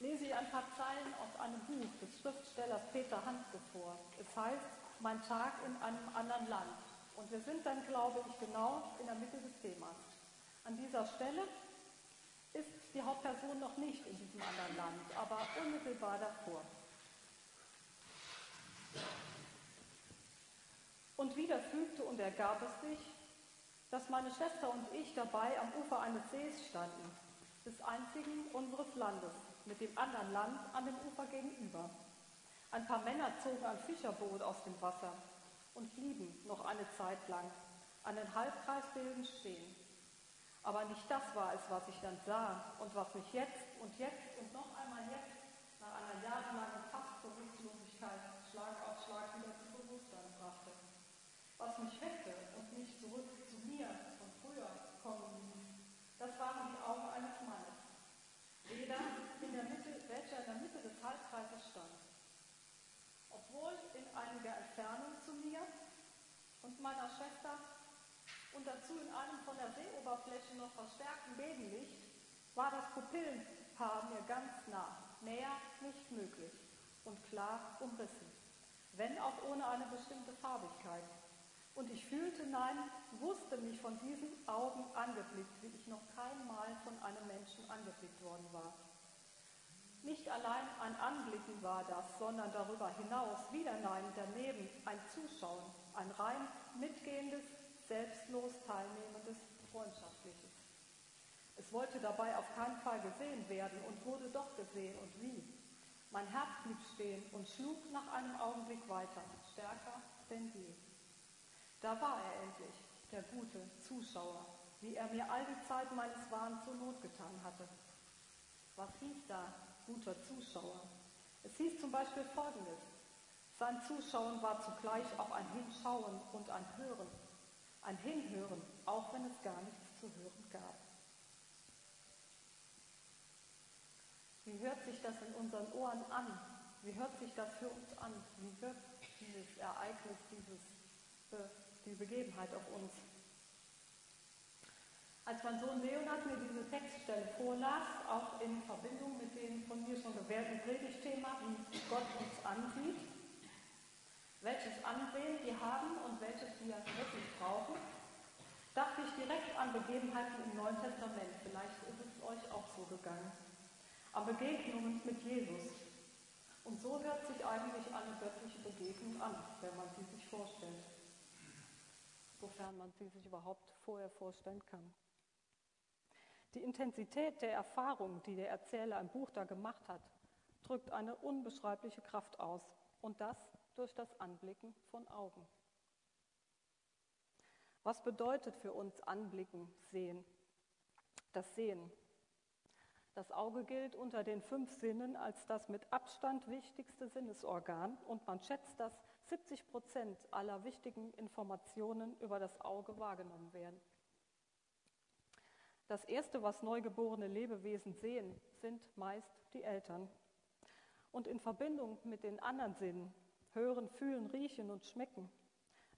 lese ich ein paar Zeilen aus einem Buch des Schriftstellers Peter Handke vor. Es heißt Mein Tag in einem anderen Land. Und wir sind dann, glaube ich, genau in der Mitte des Themas. An dieser Stelle ist die Hauptperson noch nicht in diesem anderen Land, aber unmittelbar davor. Und wieder fügte und ergab es sich, dass meine Schwester und ich dabei am Ufer eines Sees standen, des einzigen unseres Landes, mit dem anderen Land an dem Ufer gegenüber. Ein paar Männer zogen ein Fischerboot aus dem Wasser und blieben noch eine Zeit lang einen Halbkreis bildend stehen. Aber nicht das war es, was ich dann sah und was mich jetzt und jetzt und noch einmal jetzt nach einer jahrelangen Fastbewusstlosigkeit Schlag auf Schlag wieder zu Bewusstsein brachte was mich weckte und mich zurück zu mir von früher kommen ließ, das waren die Augen eines Mannes. Weder in der Mitte, welcher in der Mitte des Halbkreises stand. Obwohl in einiger Entfernung zu mir und meiner Schwester und dazu in einem von der Seeoberfläche noch verstärkten Gegenlicht, war das Pupillenpaar mir ganz nah, näher nicht möglich und klar umrissen, wenn auch ohne eine bestimmte Farbigkeit. Und ich fühlte, nein, wusste mich von diesen Augen angeblickt, wie ich noch kein Mal von einem Menschen angeblickt worden war. Nicht allein ein Anblicken war das, sondern darüber hinaus, wieder nein, daneben, ein Zuschauen, ein rein mitgehendes, selbstlos teilnehmendes, freundschaftliches. Es wollte dabei auf keinen Fall gesehen werden und wurde doch gesehen und wie. Mein Herz blieb stehen und schlug nach einem Augenblick weiter, stärker denn je. Da war er endlich, der gute Zuschauer, wie er mir all die Zeit meines Wahns zur Not getan hatte. Was hieß da, guter Zuschauer? Es hieß zum Beispiel Folgendes. Sein Zuschauen war zugleich auch ein Hinschauen und ein Hören. Ein Hinhören, auch wenn es gar nichts zu hören gab. Wie hört sich das in unseren Ohren an? Wie hört sich das für uns an? Wie wirkt dieses Ereignis, dieses die Begebenheit auf uns. Als mein Sohn Leonard mir diese Textstelle vorlas, auch in Verbindung mit dem von mir schon gewählten Predigtthema, wie Gott uns ansieht, welches Ansehen wir haben und welches wir wirklich brauchen, dachte ich direkt an Begebenheiten im Neuen Testament. Vielleicht ist es euch auch so gegangen. An Begegnungen mit Jesus. Und so hört sich eigentlich eine göttliche Begegnung an, wenn man sie sich vorstellt sofern man sie sich überhaupt vorher vorstellen kann. Die Intensität der Erfahrung, die der Erzähler im Buch da gemacht hat, drückt eine unbeschreibliche Kraft aus und das durch das Anblicken von Augen. Was bedeutet für uns Anblicken, Sehen? Das Sehen. Das Auge gilt unter den fünf Sinnen als das mit Abstand wichtigste Sinnesorgan und man schätzt, dass 70 Prozent aller wichtigen Informationen über das Auge wahrgenommen werden. Das Erste, was neugeborene Lebewesen sehen, sind meist die Eltern. Und in Verbindung mit den anderen Sinnen, hören, fühlen, riechen und schmecken,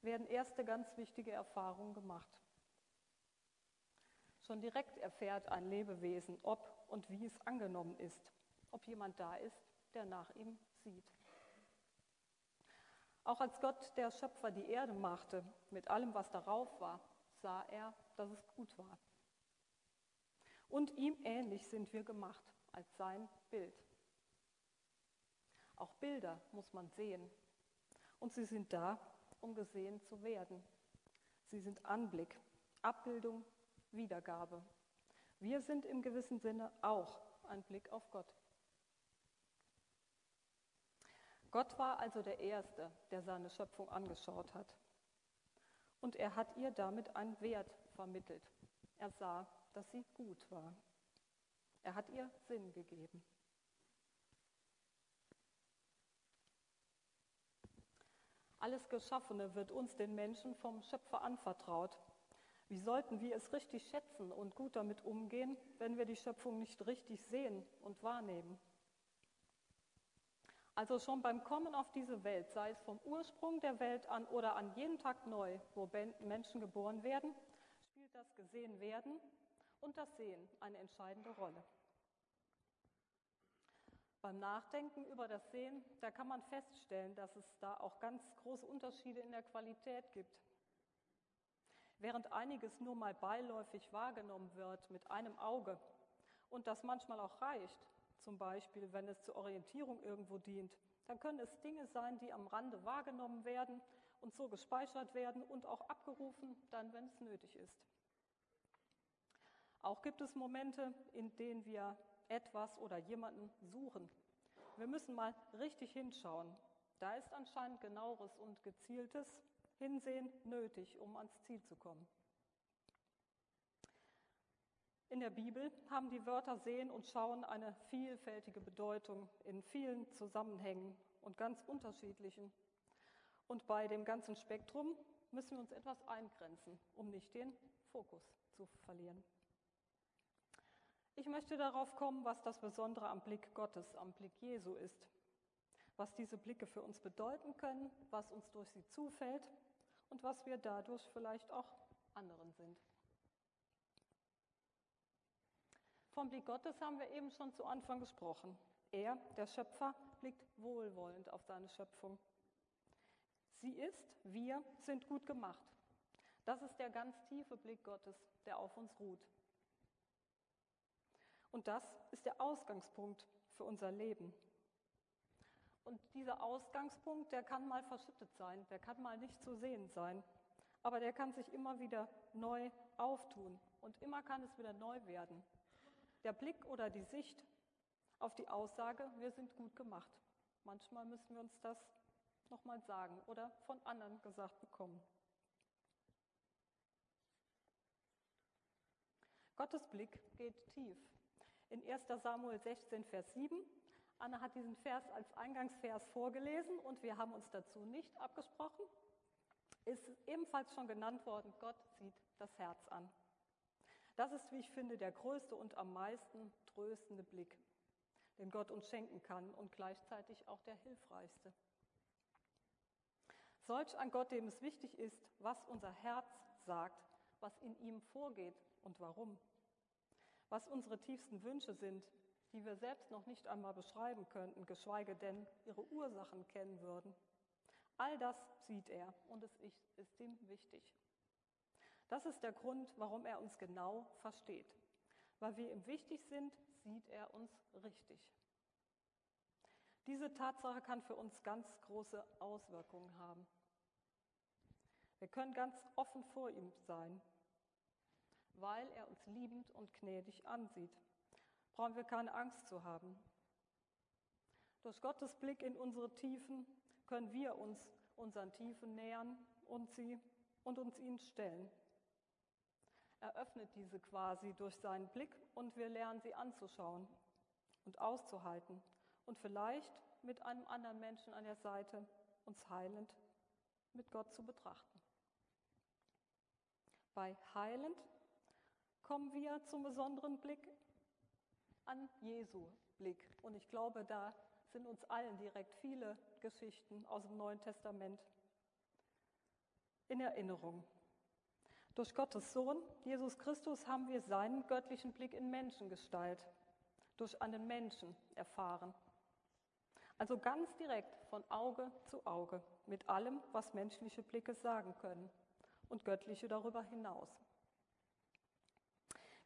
werden erste ganz wichtige Erfahrungen gemacht. Schon direkt erfährt ein Lebewesen, ob und wie es angenommen ist, ob jemand da ist, der nach ihm sieht. Auch als Gott, der Schöpfer, die Erde machte, mit allem, was darauf war, sah er, dass es gut war. Und ihm ähnlich sind wir gemacht, als sein Bild. Auch Bilder muss man sehen. Und sie sind da, um gesehen zu werden. Sie sind Anblick, Abbildung, Wiedergabe. Wir sind im gewissen Sinne auch ein Blick auf Gott. Gott war also der Erste, der seine Schöpfung angeschaut hat. Und er hat ihr damit einen Wert vermittelt. Er sah, dass sie gut war. Er hat ihr Sinn gegeben. Alles Geschaffene wird uns den Menschen vom Schöpfer anvertraut. Wie sollten wir es richtig schätzen und gut damit umgehen, wenn wir die Schöpfung nicht richtig sehen und wahrnehmen? Also schon beim Kommen auf diese Welt, sei es vom Ursprung der Welt an oder an jedem Tag neu, wo Menschen geboren werden, spielt das Gesehen werden und das Sehen eine entscheidende Rolle. Beim Nachdenken über das Sehen, da kann man feststellen, dass es da auch ganz große Unterschiede in der Qualität gibt. Während einiges nur mal beiläufig wahrgenommen wird mit einem Auge und das manchmal auch reicht, zum Beispiel wenn es zur Orientierung irgendwo dient, dann können es Dinge sein, die am Rande wahrgenommen werden und so gespeichert werden und auch abgerufen, dann wenn es nötig ist. Auch gibt es Momente, in denen wir etwas oder jemanden suchen. Wir müssen mal richtig hinschauen. Da ist anscheinend genaueres und gezieltes Hinsehen nötig, um ans Ziel zu kommen. In der Bibel haben die Wörter sehen und schauen eine vielfältige Bedeutung in vielen Zusammenhängen und ganz unterschiedlichen. Und bei dem ganzen Spektrum müssen wir uns etwas eingrenzen, um nicht den Fokus zu verlieren. Ich möchte darauf kommen, was das Besondere am Blick Gottes, am Blick Jesu ist, was diese Blicke für uns bedeuten können, was uns durch sie zufällt und was wir dadurch vielleicht auch anderen sind. Vom Blick Gottes haben wir eben schon zu Anfang gesprochen. Er, der Schöpfer, blickt wohlwollend auf seine Schöpfung. Sie ist, wir sind gut gemacht. Das ist der ganz tiefe Blick Gottes, der auf uns ruht. Und das ist der Ausgangspunkt für unser Leben. Und dieser Ausgangspunkt, der kann mal verschüttet sein, der kann mal nicht zu sehen sein, aber der kann sich immer wieder neu auftun und immer kann es wieder neu werden. Der Blick oder die Sicht auf die Aussage, wir sind gut gemacht. Manchmal müssen wir uns das nochmal sagen oder von anderen gesagt bekommen. Gottes Blick geht tief. In 1 Samuel 16, Vers 7, Anna hat diesen Vers als Eingangsvers vorgelesen und wir haben uns dazu nicht abgesprochen, ist ebenfalls schon genannt worden, Gott sieht das Herz an. Das ist, wie ich finde, der größte und am meisten tröstende Blick, den Gott uns schenken kann und gleichzeitig auch der hilfreichste. Solch ein Gott, dem es wichtig ist, was unser Herz sagt, was in ihm vorgeht und warum, was unsere tiefsten Wünsche sind, die wir selbst noch nicht einmal beschreiben könnten, geschweige denn ihre Ursachen kennen würden. All das sieht er und es ist ihm wichtig. Das ist der Grund, warum er uns genau versteht. Weil wir ihm wichtig sind, sieht er uns richtig. Diese Tatsache kann für uns ganz große Auswirkungen haben. Wir können ganz offen vor ihm sein, weil er uns liebend und gnädig ansieht. Brauchen wir keine Angst zu haben. Durch Gottes Blick in unsere Tiefen können wir uns unseren Tiefen nähern und, sie, und uns ihnen stellen. Er öffnet diese quasi durch seinen Blick und wir lernen sie anzuschauen und auszuhalten und vielleicht mit einem anderen Menschen an der Seite uns heilend mit Gott zu betrachten. Bei heilend kommen wir zum besonderen Blick an Jesu Blick. Und ich glaube, da sind uns allen direkt viele Geschichten aus dem Neuen Testament in Erinnerung. Durch Gottes Sohn, Jesus Christus, haben wir seinen göttlichen Blick in Menschengestalt, durch einen Menschen erfahren. Also ganz direkt von Auge zu Auge mit allem, was menschliche Blicke sagen können und göttliche darüber hinaus.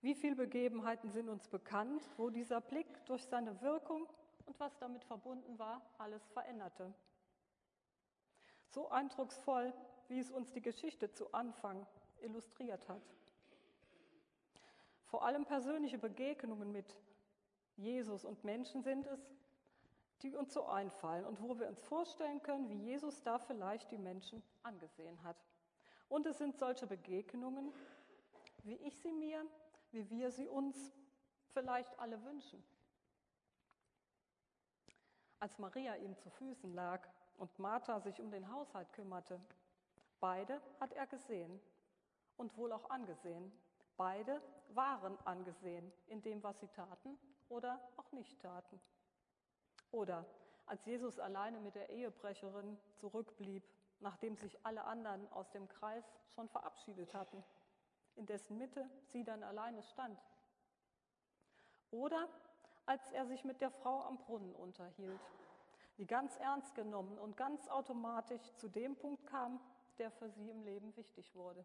Wie viele Begebenheiten sind uns bekannt, wo dieser Blick durch seine Wirkung und was damit verbunden war, alles veränderte? So eindrucksvoll, wie es uns die Geschichte zu Anfang illustriert hat. Vor allem persönliche Begegnungen mit Jesus und Menschen sind es, die uns so einfallen und wo wir uns vorstellen können, wie Jesus da vielleicht die Menschen angesehen hat. Und es sind solche Begegnungen, wie ich sie mir, wie wir sie uns vielleicht alle wünschen. Als Maria ihm zu Füßen lag und Martha sich um den Haushalt kümmerte, beide hat er gesehen und wohl auch angesehen. Beide waren angesehen in dem, was sie taten oder auch nicht taten. Oder als Jesus alleine mit der Ehebrecherin zurückblieb, nachdem sich alle anderen aus dem Kreis schon verabschiedet hatten, in dessen Mitte sie dann alleine stand. Oder als er sich mit der Frau am Brunnen unterhielt, die ganz ernst genommen und ganz automatisch zu dem Punkt kam, der für sie im Leben wichtig wurde.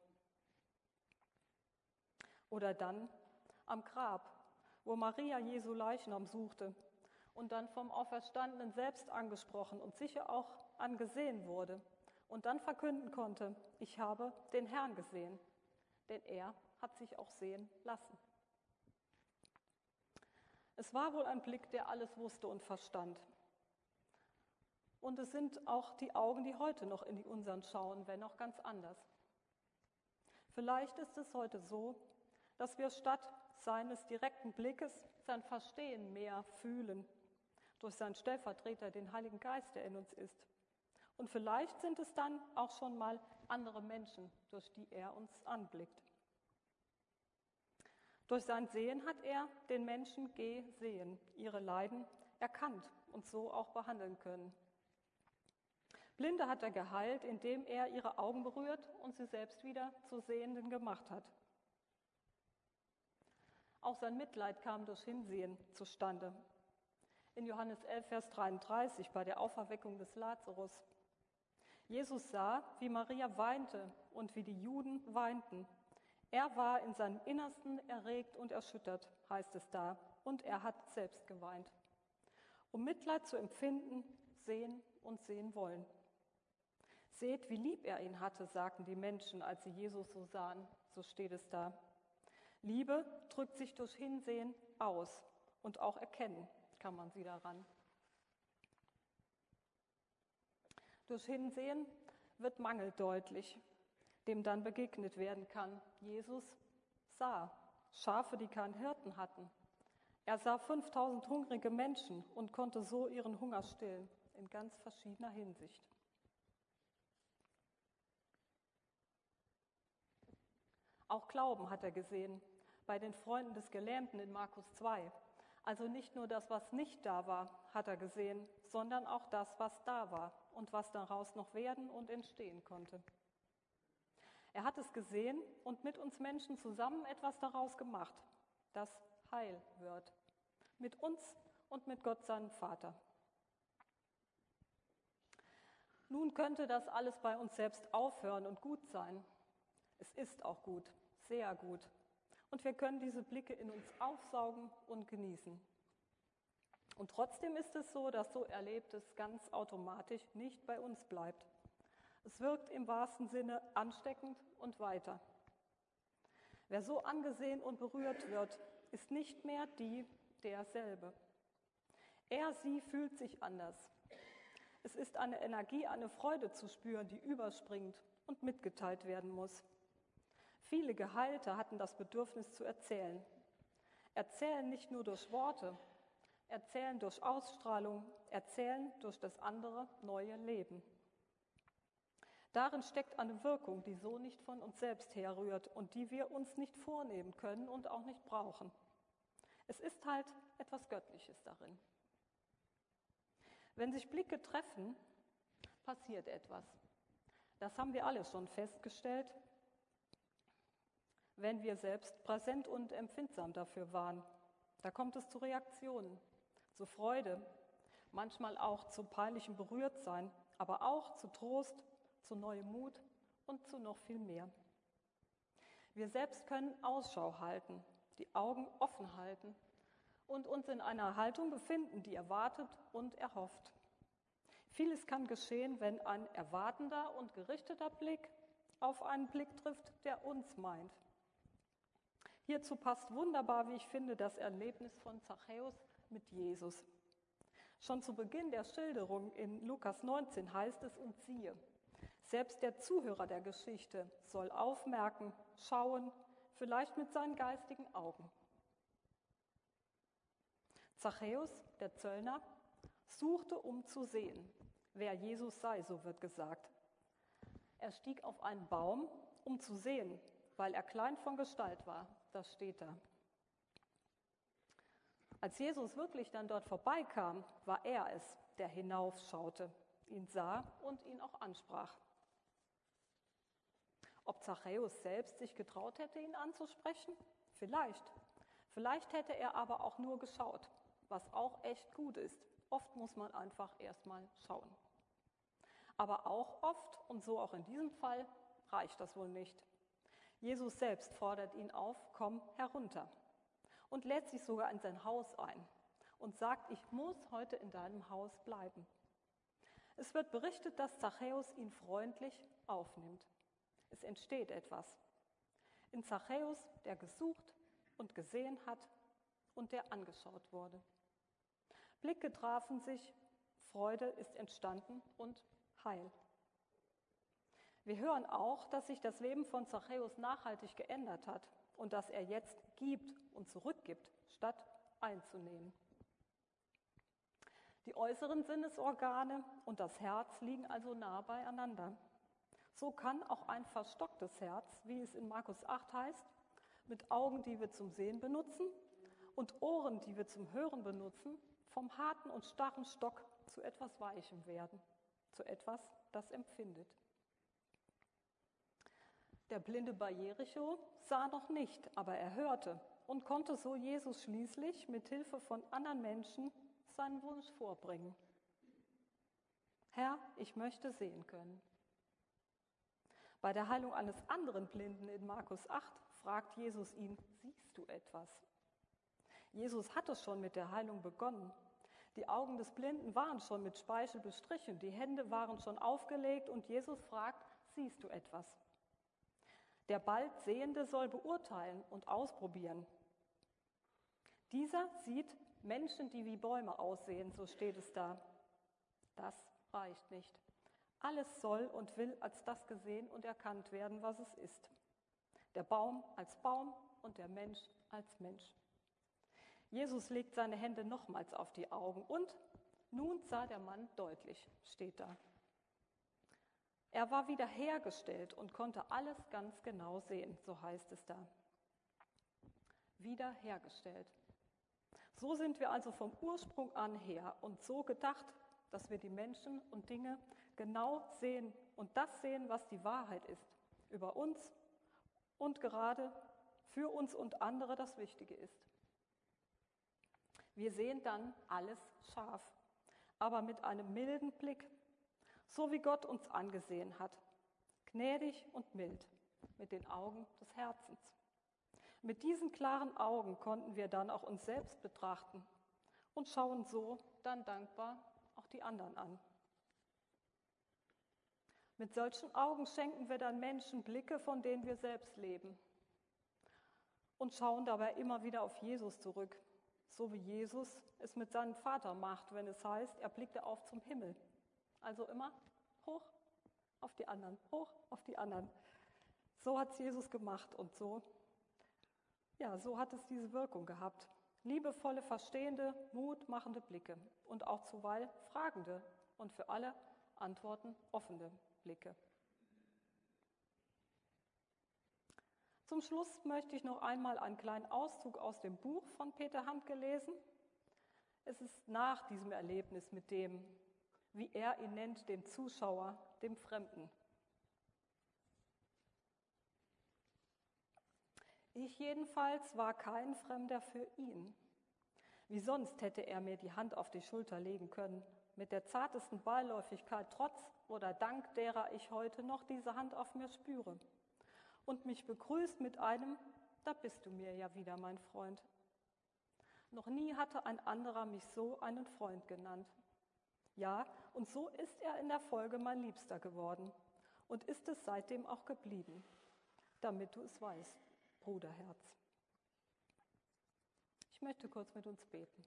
Oder dann am Grab, wo Maria Jesu Leichnam suchte und dann vom Auferstandenen selbst angesprochen und sicher auch angesehen wurde und dann verkünden konnte, ich habe den Herrn gesehen, denn er hat sich auch sehen lassen. Es war wohl ein Blick, der alles wusste und verstand. Und es sind auch die Augen, die heute noch in die unseren schauen, wenn auch ganz anders. Vielleicht ist es heute so, dass wir statt seines direkten Blickes sein Verstehen mehr fühlen, durch seinen Stellvertreter, den Heiligen Geist, der in uns ist. Und vielleicht sind es dann auch schon mal andere Menschen, durch die er uns anblickt. Durch sein Sehen hat er den Menschen gesehen, ihre Leiden erkannt und so auch behandeln können. Blinde hat er geheilt, indem er ihre Augen berührt und sie selbst wieder zu Sehenden gemacht hat. Auch sein Mitleid kam durch Hinsehen zustande. In Johannes 11, Vers 33 bei der Auferweckung des Lazarus. Jesus sah, wie Maria weinte und wie die Juden weinten er war in seinem Innersten erregt und erschüttert, heißt es da, und er hat selbst geweint. Um Mitleid zu empfinden, sehen und sehen wollen. Seht, wie lieb er ihn hatte, sagten die Menschen, als sie Jesus so sahen, so steht es da. Liebe drückt sich durch Hinsehen aus und auch erkennen kann man sie daran. Durch Hinsehen wird Mangel deutlich dem dann begegnet werden kann. Jesus sah Schafe, die keinen Hirten hatten. Er sah 5000 hungrige Menschen und konnte so ihren Hunger stillen, in ganz verschiedener Hinsicht. Auch Glauben hat er gesehen bei den Freunden des Gelähmten in Markus 2. Also nicht nur das, was nicht da war, hat er gesehen, sondern auch das, was da war und was daraus noch werden und entstehen konnte. Er hat es gesehen und mit uns Menschen zusammen etwas daraus gemacht, das Heil wird. Mit uns und mit Gott, seinem Vater. Nun könnte das alles bei uns selbst aufhören und gut sein. Es ist auch gut, sehr gut. Und wir können diese Blicke in uns aufsaugen und genießen. Und trotzdem ist es so, dass so Erlebtes ganz automatisch nicht bei uns bleibt. Es wirkt im wahrsten Sinne ansteckend und weiter. Wer so angesehen und berührt wird, ist nicht mehr die derselbe. Er, sie fühlt sich anders. Es ist eine Energie, eine Freude zu spüren, die überspringt und mitgeteilt werden muss. Viele Geheilte hatten das Bedürfnis zu erzählen. Erzählen nicht nur durch Worte, erzählen durch Ausstrahlung, erzählen durch das andere neue Leben. Darin steckt eine Wirkung, die so nicht von uns selbst herrührt und die wir uns nicht vornehmen können und auch nicht brauchen. Es ist halt etwas Göttliches darin. Wenn sich Blicke treffen, passiert etwas. Das haben wir alle schon festgestellt, wenn wir selbst präsent und empfindsam dafür waren. Da kommt es zu Reaktionen, zu Freude, manchmal auch zu peinlichem Berührtsein, aber auch zu Trost zu neuem Mut und zu noch viel mehr. Wir selbst können Ausschau halten, die Augen offen halten und uns in einer Haltung befinden, die erwartet und erhofft. Vieles kann geschehen, wenn ein erwartender und gerichteter Blick auf einen Blick trifft, der uns meint. Hierzu passt wunderbar, wie ich finde, das Erlebnis von Zachäus mit Jesus. Schon zu Beginn der Schilderung in Lukas 19 heißt es, und siehe, selbst der Zuhörer der Geschichte soll aufmerken, schauen, vielleicht mit seinen geistigen Augen. Zachäus, der Zöllner, suchte, um zu sehen, wer Jesus sei, so wird gesagt. Er stieg auf einen Baum, um zu sehen, weil er klein von Gestalt war. Das steht da. Als Jesus wirklich dann dort vorbeikam, war er es, der hinaufschaute, ihn sah und ihn auch ansprach. Ob Zachäus selbst sich getraut hätte, ihn anzusprechen? Vielleicht. Vielleicht hätte er aber auch nur geschaut, was auch echt gut ist. Oft muss man einfach erstmal schauen. Aber auch oft, und so auch in diesem Fall, reicht das wohl nicht. Jesus selbst fordert ihn auf, komm herunter und lädt sich sogar in sein Haus ein und sagt, ich muss heute in deinem Haus bleiben. Es wird berichtet, dass Zachäus ihn freundlich aufnimmt. Es entsteht etwas. In Zachäus, der gesucht und gesehen hat und der angeschaut wurde. Blicke trafen sich, Freude ist entstanden und Heil. Wir hören auch, dass sich das Leben von Zachäus nachhaltig geändert hat und dass er jetzt gibt und zurückgibt, statt einzunehmen. Die äußeren Sinnesorgane und das Herz liegen also nah beieinander. So kann auch ein verstocktes Herz, wie es in Markus 8 heißt, mit Augen, die wir zum Sehen benutzen und Ohren, die wir zum Hören benutzen, vom harten und starren Stock zu etwas Weichem werden, zu etwas, das empfindet. Der blinde Barjericho sah noch nicht, aber er hörte und konnte so Jesus schließlich mit Hilfe von anderen Menschen seinen Wunsch vorbringen. Herr, ich möchte sehen können. Bei der Heilung eines anderen Blinden in Markus 8 fragt Jesus ihn, siehst du etwas? Jesus hatte schon mit der Heilung begonnen. Die Augen des Blinden waren schon mit Speichel bestrichen, die Hände waren schon aufgelegt und Jesus fragt, siehst du etwas? Der bald Sehende soll beurteilen und ausprobieren. Dieser sieht Menschen, die wie Bäume aussehen, so steht es da. Das reicht nicht. Alles soll und will als das gesehen und erkannt werden, was es ist. Der Baum als Baum und der Mensch als Mensch. Jesus legt seine Hände nochmals auf die Augen und nun sah der Mann deutlich, steht da. Er war wiederhergestellt und konnte alles ganz genau sehen, so heißt es da. Wiederhergestellt. So sind wir also vom Ursprung an her und so gedacht, dass wir die Menschen und Dinge genau sehen und das sehen, was die Wahrheit ist über uns und gerade für uns und andere das Wichtige ist. Wir sehen dann alles scharf, aber mit einem milden Blick, so wie Gott uns angesehen hat, gnädig und mild, mit den Augen des Herzens. Mit diesen klaren Augen konnten wir dann auch uns selbst betrachten und schauen so dann dankbar auch die anderen an. Mit solchen Augen schenken wir dann Menschen Blicke, von denen wir selbst leben und schauen dabei immer wieder auf Jesus zurück, so wie Jesus es mit seinem Vater macht, wenn es heißt, er blickte auf zum Himmel. Also immer hoch auf die anderen, hoch auf die anderen. So hat es Jesus gemacht und so, ja, so hat es diese Wirkung gehabt liebevolle, verstehende, mutmachende Blicke und auch zuweilen fragende und für alle Antworten offene Blicke. Zum Schluss möchte ich noch einmal einen kleinen Auszug aus dem Buch von Peter Handke lesen. Es ist nach diesem Erlebnis mit dem, wie er ihn nennt, dem Zuschauer, dem Fremden, Ich jedenfalls war kein Fremder für ihn. Wie sonst hätte er mir die Hand auf die Schulter legen können, mit der zartesten Beiläufigkeit, trotz oder dank derer ich heute noch diese Hand auf mir spüre, und mich begrüßt mit einem, da bist du mir ja wieder, mein Freund. Noch nie hatte ein anderer mich so einen Freund genannt. Ja, und so ist er in der Folge mein Liebster geworden und ist es seitdem auch geblieben, damit du es weißt. Bruderherz. Ich möchte kurz mit uns beten.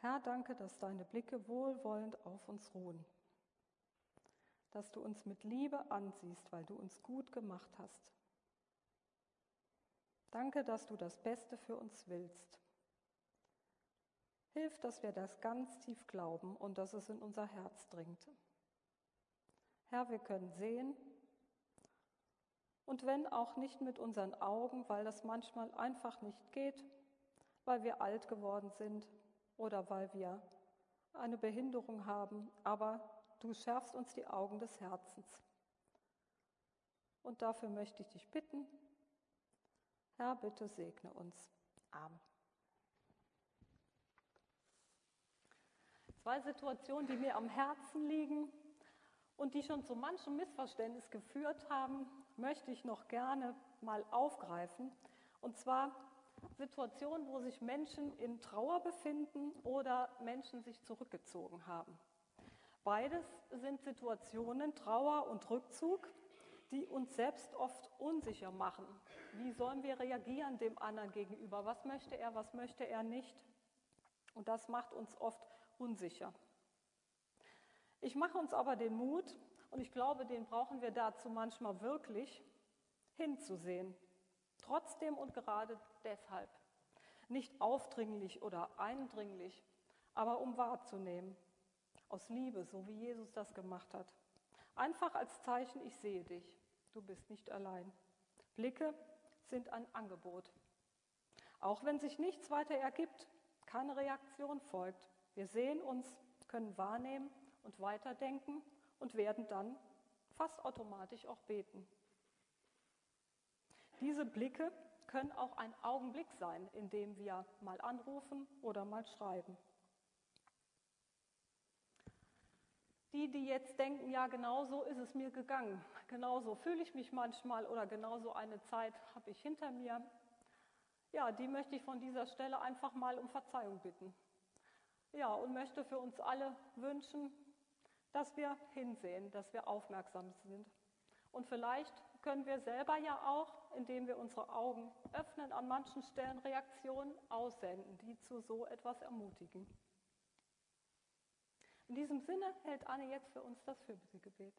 Herr, danke, dass deine Blicke wohlwollend auf uns ruhen, dass du uns mit Liebe ansiehst, weil du uns gut gemacht hast. Danke, dass du das Beste für uns willst Hilf, dass wir das ganz tief glauben und dass es in unser Herz dringt. Herr, wir können sehen und wenn auch nicht mit unseren Augen, weil das manchmal einfach nicht geht, weil wir alt geworden sind oder weil wir eine Behinderung haben, aber du schärfst uns die Augen des Herzens. Und dafür möchte ich dich bitten, Herr, bitte segne uns. Amen. Zwei Situationen, die mir am Herzen liegen und die schon zu manchem Missverständnis geführt haben, möchte ich noch gerne mal aufgreifen. Und zwar Situationen, wo sich Menschen in Trauer befinden oder Menschen sich zurückgezogen haben. Beides sind Situationen, Trauer und Rückzug, die uns selbst oft unsicher machen. Wie sollen wir reagieren dem anderen gegenüber? Was möchte er, was möchte er nicht? Und das macht uns oft unsicher. Ich mache uns aber den Mut, und ich glaube, den brauchen wir dazu manchmal wirklich, hinzusehen. Trotzdem und gerade deshalb. Nicht aufdringlich oder eindringlich, aber um wahrzunehmen. Aus Liebe, so wie Jesus das gemacht hat. Einfach als Zeichen, ich sehe dich. Du bist nicht allein. Blicke sind ein Angebot. Auch wenn sich nichts weiter ergibt, keine Reaktion folgt. Wir sehen uns, können wahrnehmen und weiterdenken und werden dann fast automatisch auch beten. Diese Blicke können auch ein Augenblick sein, in dem wir mal anrufen oder mal schreiben. Die, die jetzt denken, ja, genau so ist es mir gegangen, genau so fühle ich mich manchmal oder genau so eine Zeit habe ich hinter mir, ja, die möchte ich von dieser Stelle einfach mal um Verzeihung bitten. Ja, und möchte für uns alle wünschen, dass wir hinsehen, dass wir aufmerksam sind. Und vielleicht können wir selber ja auch, indem wir unsere Augen öffnen, an manchen Stellen Reaktionen aussenden, die zu so etwas ermutigen. In diesem Sinne hält Anne jetzt für uns das Fürbittegebet.